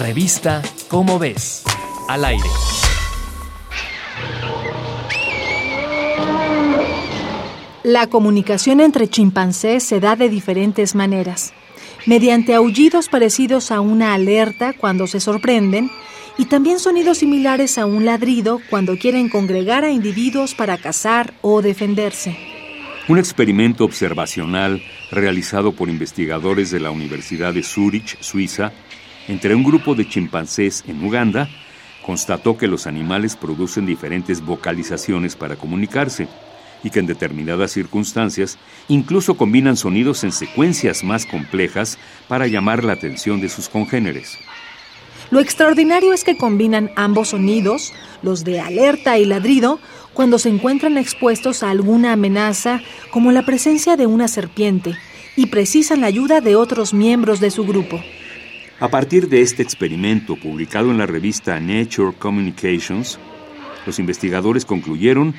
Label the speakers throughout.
Speaker 1: Revista Cómo ves. Al aire.
Speaker 2: La comunicación entre chimpancés se da de diferentes maneras. Mediante aullidos parecidos a una alerta cuando se sorprenden y también sonidos similares a un ladrido cuando quieren congregar a individuos para cazar o defenderse.
Speaker 3: Un experimento observacional realizado por investigadores de la Universidad de Zurich, Suiza, entre un grupo de chimpancés en Uganda, constató que los animales producen diferentes vocalizaciones para comunicarse y que en determinadas circunstancias incluso combinan sonidos en secuencias más complejas para llamar la atención de sus congéneres.
Speaker 2: Lo extraordinario es que combinan ambos sonidos, los de alerta y ladrido, cuando se encuentran expuestos a alguna amenaza, como la presencia de una serpiente, y precisan la ayuda de otros miembros de su grupo.
Speaker 3: A partir de este experimento publicado en la revista Nature Communications, los investigadores concluyeron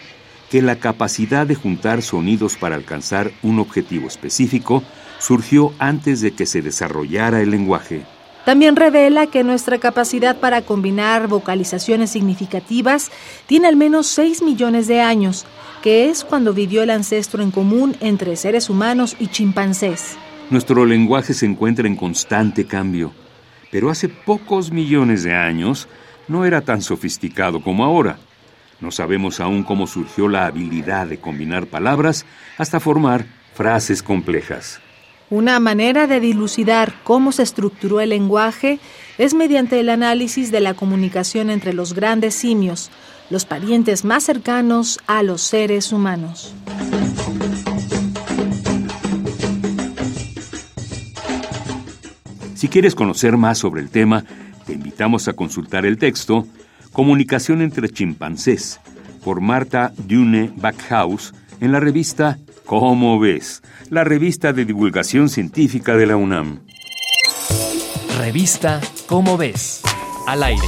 Speaker 3: que la capacidad de juntar sonidos para alcanzar un objetivo específico surgió antes de que se desarrollara el lenguaje.
Speaker 2: También revela que nuestra capacidad para combinar vocalizaciones significativas tiene al menos 6 millones de años, que es cuando vivió el ancestro en común entre seres humanos y chimpancés.
Speaker 3: Nuestro lenguaje se encuentra en constante cambio, pero hace pocos millones de años no era tan sofisticado como ahora. No sabemos aún cómo surgió la habilidad de combinar palabras hasta formar frases complejas.
Speaker 2: Una manera de dilucidar cómo se estructuró el lenguaje es mediante el análisis de la comunicación entre los grandes simios, los parientes más cercanos a los seres humanos.
Speaker 3: Si quieres conocer más sobre el tema, te invitamos a consultar el texto Comunicación entre chimpancés por Marta Dune Backhaus en la revista ¿Cómo ves? La revista de divulgación científica de la UNAM.
Speaker 1: Revista ¿Cómo ves? Al aire.